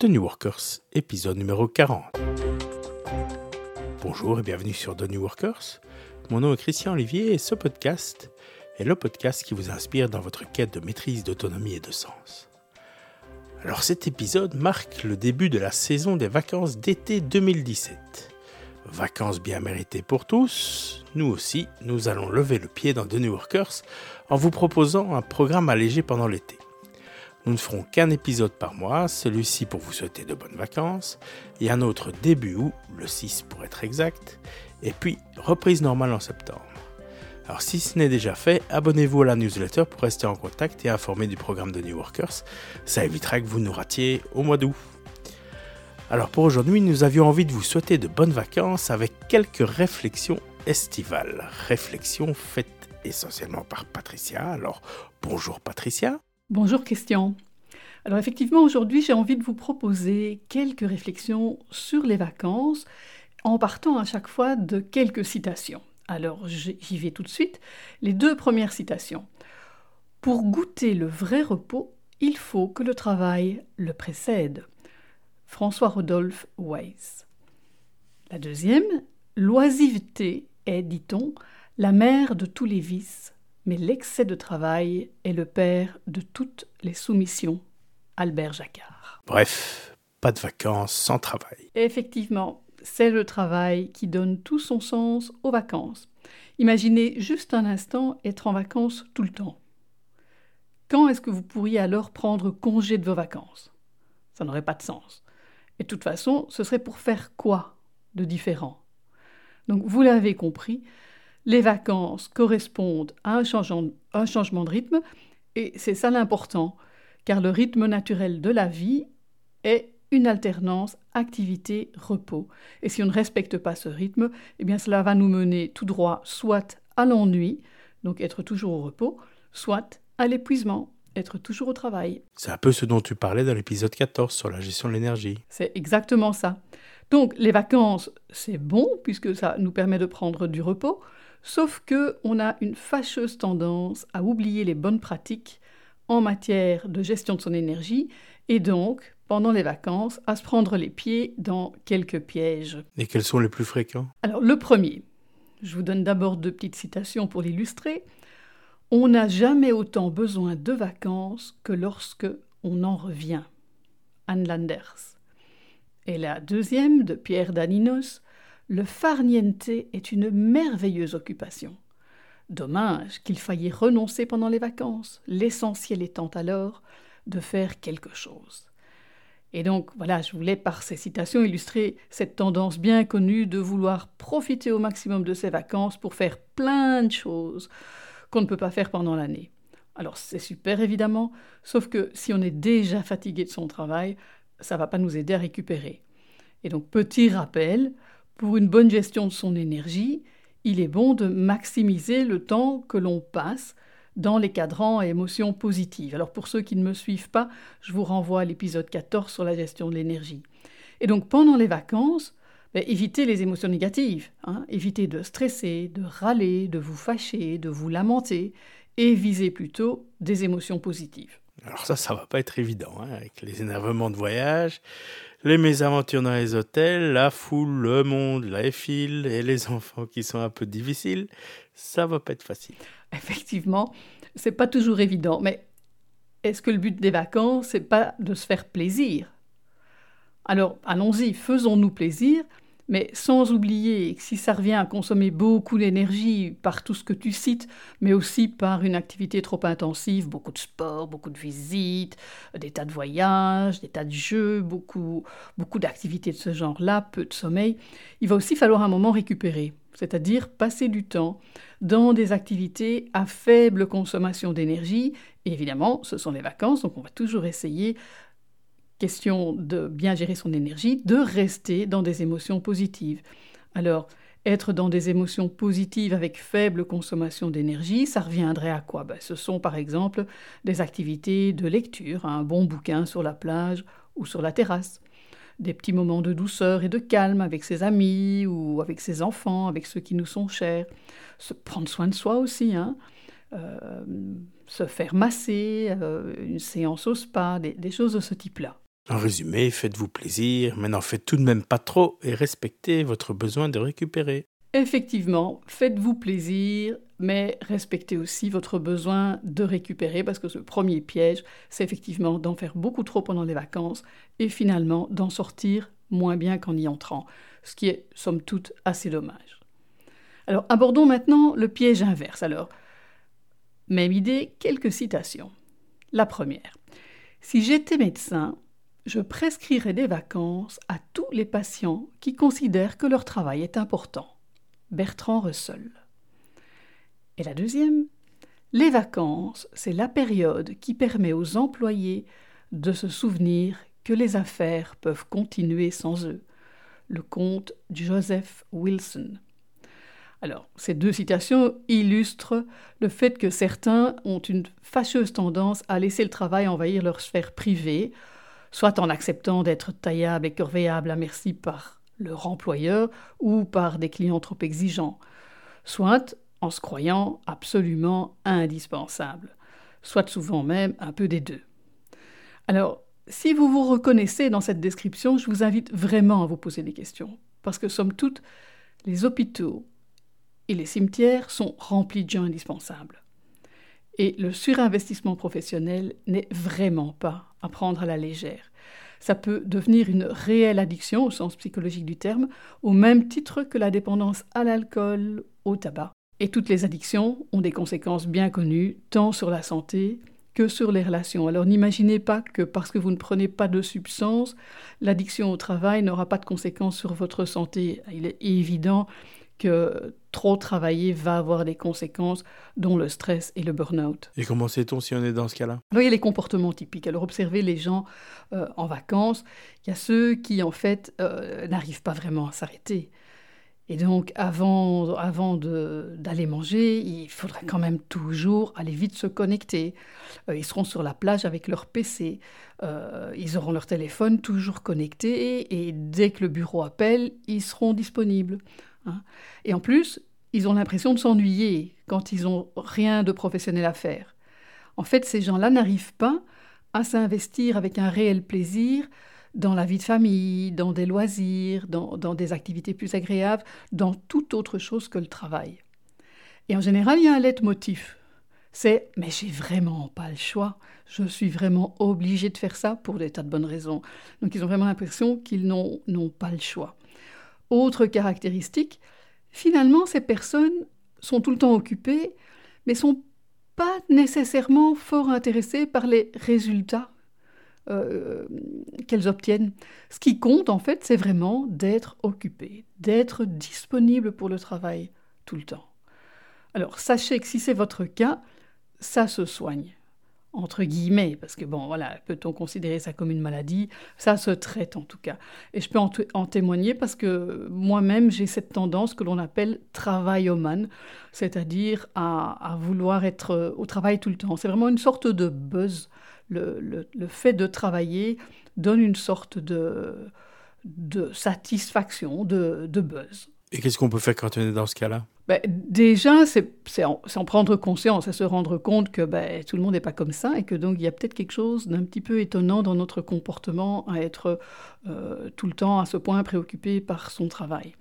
The New Workers, épisode numéro 40. Bonjour et bienvenue sur The New Workers. Mon nom est Christian Olivier et ce podcast est le podcast qui vous inspire dans votre quête de maîtrise, d'autonomie et de sens. Alors cet épisode marque le début de la saison des vacances d'été 2017. Vacances bien méritées pour tous, nous aussi, nous allons lever le pied dans The New Workers en vous proposant un programme allégé pendant l'été. Nous ne ferons qu'un épisode par mois, celui-ci pour vous souhaiter de bonnes vacances, et un autre début août, le 6 pour être exact, et puis reprise normale en septembre. Alors si ce n'est déjà fait, abonnez-vous à la newsletter pour rester en contact et informé du programme de New Workers. Ça évitera que vous nous ratiez au mois d'août. Alors pour aujourd'hui, nous avions envie de vous souhaiter de bonnes vacances avec quelques réflexions estivales. Réflexions faites essentiellement par Patricia. Alors bonjour Patricia. Bonjour Christian. Alors effectivement, aujourd'hui, j'ai envie de vous proposer quelques réflexions sur les vacances en partant à chaque fois de quelques citations. Alors j'y vais tout de suite. Les deux premières citations. Pour goûter le vrai repos, il faut que le travail le précède. François Rodolphe Weiss. La deuxième, l'oisiveté est, dit-on, la mère de tous les vices mais l'excès de travail est le père de toutes les soumissions. Albert Jacquard. Bref, pas de vacances sans travail. Effectivement, c'est le travail qui donne tout son sens aux vacances. Imaginez juste un instant être en vacances tout le temps. Quand est-ce que vous pourriez alors prendre congé de vos vacances? Ça n'aurait pas de sens. Et de toute façon, ce serait pour faire quoi de différent? Donc vous l'avez compris, les vacances correspondent à un changement, de rythme, et c'est ça l'important, car le rythme naturel de la vie est une alternance activité-repos. Et si on ne respecte pas ce rythme, eh bien cela va nous mener tout droit soit à l'ennui, donc être toujours au repos, soit à l'épuisement, être toujours au travail. C'est un peu ce dont tu parlais dans l'épisode 14 sur la gestion de l'énergie. C'est exactement ça. Donc les vacances, c'est bon puisque ça nous permet de prendre du repos, Sauf que on a une fâcheuse tendance à oublier les bonnes pratiques en matière de gestion de son énergie et donc, pendant les vacances, à se prendre les pieds dans quelques pièges. Et quels sont les plus fréquents? Alors, le premier, je vous donne d'abord deux petites citations pour l'illustrer. On n'a jamais autant besoin de vacances que lorsque on en revient. Anne Landers. Et la deuxième, de Pierre Daninos, le farniente est une merveilleuse occupation. Dommage qu'il faille renoncer pendant les vacances, l'essentiel étant alors de faire quelque chose. Et donc voilà, je voulais par ces citations illustrer cette tendance bien connue de vouloir profiter au maximum de ses vacances pour faire plein de choses qu'on ne peut pas faire pendant l'année. Alors c'est super évidemment, sauf que si on est déjà fatigué de son travail, ça ne va pas nous aider à récupérer. Et donc petit rappel, pour une bonne gestion de son énergie, il est bon de maximiser le temps que l'on passe dans les cadrans et émotions positives. Alors pour ceux qui ne me suivent pas, je vous renvoie à l'épisode 14 sur la gestion de l'énergie. Et donc pendant les vacances, ben, évitez les émotions négatives, hein. évitez de stresser, de râler, de vous fâcher, de vous lamenter, et visez plutôt des émotions positives. Alors ça, ça va pas être évident, hein, avec les énervements de voyage, les mésaventures dans les hôtels, la foule, le monde, la file et les enfants qui sont un peu difficiles, ça va pas être facile. Effectivement, c'est pas toujours évident, mais est-ce que le but des vacances, c'est pas de se faire plaisir? Alors, allons-y, faisons-nous plaisir, mais sans oublier que si ça revient à consommer beaucoup d'énergie par tout ce que tu cites, mais aussi par une activité trop intensive, beaucoup de sport, beaucoup de visites, des tas de voyages, des tas de jeux, beaucoup, beaucoup d'activités de ce genre-là, peu de sommeil, il va aussi falloir un moment récupérer, c'est-à-dire passer du temps dans des activités à faible consommation d'énergie. Et évidemment, ce sont les vacances, donc on va toujours essayer question de bien gérer son énergie, de rester dans des émotions positives. Alors, être dans des émotions positives avec faible consommation d'énergie, ça reviendrait à quoi? Ben, Ce sont par exemple des activités de lecture, un bon bouquin sur la plage ou sur la terrasse, des petits moments de douceur et de calme avec ses amis ou avec ses enfants, avec ceux qui nous sont chers, se prendre soin de soi aussi, hein. euh, se faire masser, euh, une séance au spa, des choses de ce type-là. En résumé, faites-vous plaisir, mais n'en faites tout de même pas trop et respectez votre besoin de récupérer. Effectivement, faites-vous plaisir, mais respectez aussi votre besoin de récupérer, parce que ce premier piège, c'est effectivement d'en faire beaucoup trop pendant les vacances et finalement d'en sortir moins bien qu'en y entrant, ce qui est somme toute assez dommage. Alors abordons maintenant le piège inverse. Alors, même idée, quelques citations. La première. Si j'étais médecin, je prescrirais des vacances à tous les patients qui considèrent que leur travail est important. Bertrand Russell. Et la deuxième, les vacances, c'est la période qui permet aux employés de se souvenir que les affaires peuvent continuer sans eux. Le comte Joseph Wilson. Alors, ces deux citations illustrent le fait que certains ont une fâcheuse tendance à laisser le travail envahir leur sphère privée, soit en acceptant d'être taillables et corvéables à merci par leur employeur ou par des clients trop exigeants, soit en se croyant absolument indispensables, soit souvent même un peu des deux. Alors, si vous vous reconnaissez dans cette description, je vous invite vraiment à vous poser des questions, parce que somme toute, les hôpitaux et les cimetières sont remplis de gens indispensables. Et le surinvestissement professionnel n'est vraiment pas à prendre à la légère. Ça peut devenir une réelle addiction au sens psychologique du terme, au même titre que la dépendance à l'alcool, au tabac. Et toutes les addictions ont des conséquences bien connues, tant sur la santé que sur les relations. Alors n'imaginez pas que parce que vous ne prenez pas de substance, l'addiction au travail n'aura pas de conséquences sur votre santé. Il est évident que trop travailler va avoir des conséquences, dont le stress et le burn-out. Et comment sait-on si on est dans ce cas-là? A les comportements typiques. Alors, observez les gens euh, en vacances. Il y a ceux qui, en fait, euh, n'arrivent pas vraiment à s'arrêter. Et donc, avant, avant d'aller manger, il faudra quand même toujours aller vite se connecter. Euh, ils seront sur la plage avec leur PC. ils auront leur téléphone toujours connecté. Et dès que le bureau appelle, ils seront disponibles. Hein. Et en plus, ils ont l'impression de s'ennuyer quand ils n'ont rien de professionnel à faire. En fait, ces gens-là n'arrivent pas à s'investir avec un réel plaisir dans la vie de famille, dans des loisirs, dans, des activités plus agréables, dans toute autre chose que le travail. Et en général, il y a un leitmotiv. C'est mais j'ai vraiment pas le choix, je suis vraiment obligé de faire ça pour des tas de bonnes raisons. Donc ils ont vraiment l'impression qu'ils n'ont pas le choix. Autre caractéristique, finalement, ces personnes sont tout le temps occupées, mais sont pas nécessairement fort intéressées par les résultats euh, qu'elles obtiennent. Ce qui compte, en fait, c'est vraiment d'être occupé, d'être disponible pour le travail tout le temps. Alors, sachez que si c'est votre cas, ça se soigne entre guillemets, parce que bon, voilà, peut-on considérer ça comme une maladie? Ça se traite en tout cas. Et je peux en, témoigner parce que moi-même, j'ai cette tendance que l'on appelle travaillomane, c'est-à-dire à, vouloir être au travail tout le temps. C'est vraiment une sorte de buzz. Le, fait de travailler donne une sorte de, satisfaction, de buzz. Et qu'est-ce qu'on peut faire quand on est dans ce cas-là? Ben, déjà, c'est en, prendre conscience et se rendre compte que ben, tout le monde n'est pas comme ça et que donc il y a peut-être quelque chose d'un petit peu étonnant dans notre comportement à être euh, tout le temps à ce point préoccupé par son travail.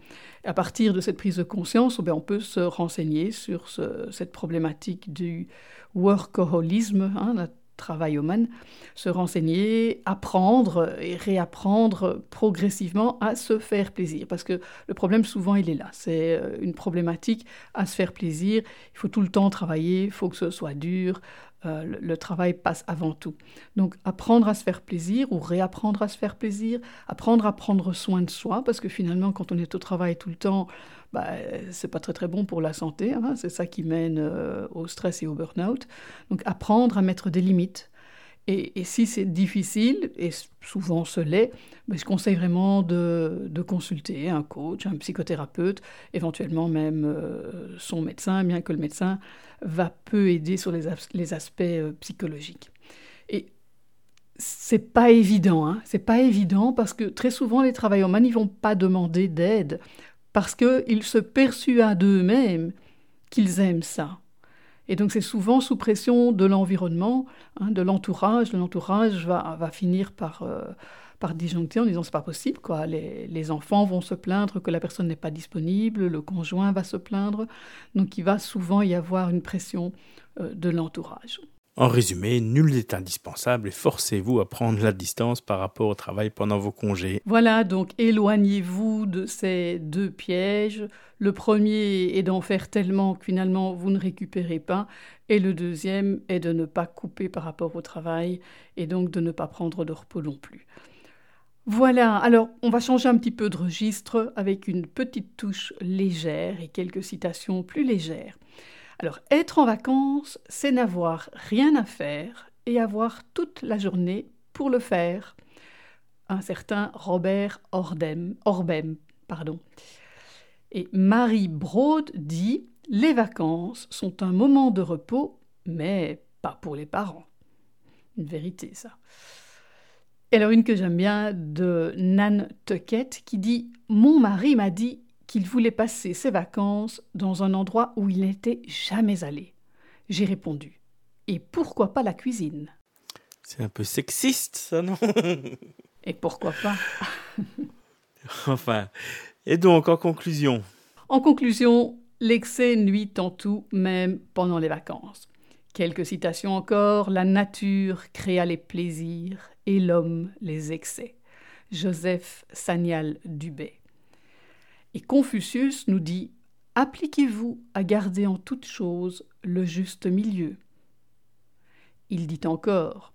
à partir de cette prise de conscience, ben, on peut se renseigner sur cette problématique du workaholisme, hein, la travail man, se renseigner, apprendre et réapprendre progressivement à se faire plaisir. Parce que le problème, souvent, il est là. C'est euh, une problématique à se faire plaisir. Il faut tout le temps travailler, il faut que ce soit dur. Euh, le, travail passe avant tout. Donc, apprendre à se faire plaisir ou réapprendre à se faire plaisir, apprendre à prendre soin de soi, parce que finalement, quand on est au travail tout le temps, bah, c'est pas très très bon pour la santé. Hein. c'est ça qui mène euh, au stress et au burn-out. Donc apprendre à mettre des limites. Et, si c'est difficile, et souvent ce l'est, bah, je conseille vraiment de, consulter un coach, un psychothérapeute, éventuellement même euh, son médecin, bien que le médecin va peu aider sur les, aspects euh, psychologiques. Et c'est pas évident, hein. c'est pas évident parce que très souvent les travailleurs ils vont pas demander d'aide parce qu'ils se persuadent d'eux-mêmes qu'ils aiment ça. Et donc c'est souvent sous pression de l'environnement, hein, de l'entourage. L'entourage va, finir par, euh, par disjoncter en disant c'est pas possible. Quoi. Les, les, enfants vont se plaindre que la personne n'est pas disponible, le conjoint va se plaindre. Donc il va souvent y avoir une pression euh, de l'entourage. En résumé, nul n'est indispensable et forcez-vous à prendre la distance par rapport au travail pendant vos congés. Voilà, donc éloignez-vous de ces deux pièges. Le premier est d'en faire tellement que finalement vous ne récupérez pas, et le deuxième est de ne pas couper par rapport au travail et donc de ne pas prendre de repos non plus. Voilà, alors on va changer un petit peu de registre avec une petite touche légère et quelques citations plus légères. Alors, être en vacances, c'est n'avoir rien à faire et avoir toute la journée pour le faire. Un certain Robert Ordem, Orbem. Pardon. Et Marie Broad dit Les vacances sont un moment de repos, mais pas pour les parents. Une vérité, ça. Et alors, une que j'aime bien de Nan Tuckett qui dit Mon mari m'a dit qu'il voulait passer ses vacances dans un endroit où il n'était jamais allé. J'ai répondu Et pourquoi pas la cuisine? C'est un peu sexiste, ça, non? Et pourquoi pas? Enfin. Et donc, en conclusion En conclusion, l'excès nuit en tout, même pendant les vacances. Quelques citations encore La nature créa les plaisirs et l'homme les excès. Joseph Sanial Dubé. Et Confucius nous dit Appliquez-vous à garder en toute chose le juste milieu. Il dit encore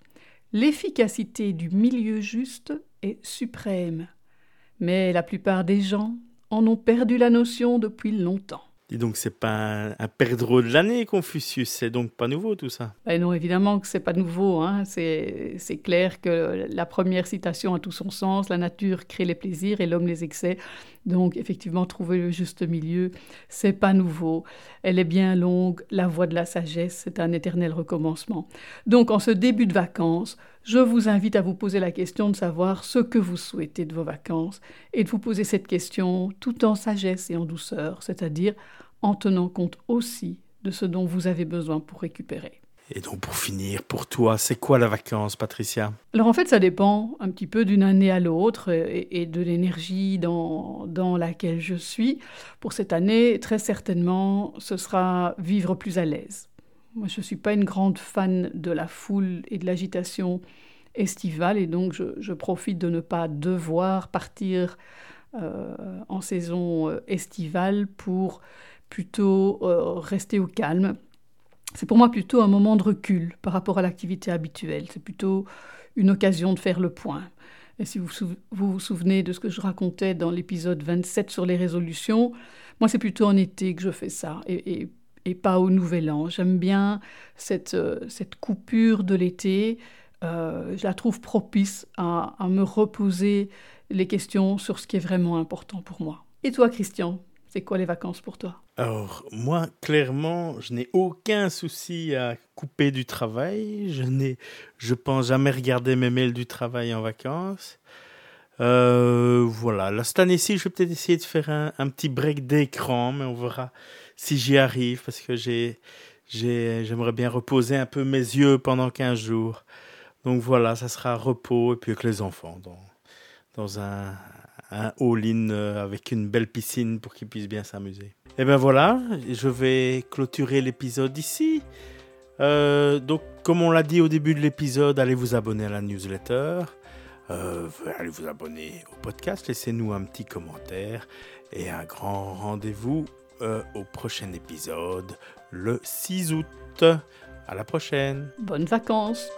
L'efficacité du milieu juste est suprême, mais la plupart des gens en ont perdu la notion depuis longtemps. Et donc c'est pas un, perdreau de l'année, Confucius, c'est donc pas nouveau tout ça ben Non, évidemment que c'est pas nouveau. Hein. C'est clair que la première citation a tout son sens, la nature crée les plaisirs et l'homme les excès. Donc effectivement, trouver le juste milieu, c'est pas nouveau. Elle est bien longue, la voie de la sagesse, c'est un éternel recommencement. Donc en ce début de vacances, je vous invite à vous poser la question de savoir ce que vous souhaitez de vos vacances et de vous poser cette question tout en sagesse et en douceur, c'est-à-dire en tenant compte aussi de ce dont vous avez besoin pour récupérer. Et donc pour finir, pour toi, c'est quoi la vacance, Patricia? Alors en fait, ça dépend un petit peu d'une année à l'autre et, de l'énergie dans, dans laquelle je suis. Pour cette année, très certainement, ce sera vivre plus à l'aise. Moi, je ne suis pas une grande fan de la foule et de l'agitation estivale et donc je, profite de ne pas devoir partir euh, en saison euh, estivale pour plutôt euh, rester au calme. C'est pour moi plutôt un moment de recul par rapport à l'activité habituelle. C'est plutôt une occasion de faire le point. Et si vous vous, souvenez de ce que je racontais dans l'épisode 27 sur les résolutions, moi c'est plutôt en été que je fais ça et, pas au nouvel an. J'aime bien cette, euh, cette coupure de l'été. Euh, je la trouve propice à, à me reposer les questions sur ce qui est vraiment important pour moi. Et toi, Christian, c'est quoi les vacances pour toi? Alors, moi, clairement, je n'ai aucun souci à couper du travail. Je n'ai, je pense, jamais regarder mes mails du travail en vacances. Euh, voilà, là, cette année-ci, je vais peut-être essayer de faire un, petit break d'écran, mais on verra si j'y arrive, parce que j'ai, j'ai, j'aimerais bien reposer un peu mes yeux pendant 15 jours. Donc voilà, ça sera repos, et puis avec les enfants, dans, dans un, un all-in euh, avec une belle piscine pour qu'ils puissent bien s'amuser. Et ben voilà, je vais clôturer l'épisode ici. Euh, donc, comme on l'a dit au début de l'épisode, allez vous abonner à la newsletter. Euh, allez vous abonner au podcast, laissez-nous un petit commentaire et un grand rendez-vous au prochain épisode le 6 août. À la prochaine. Bonnes vacances.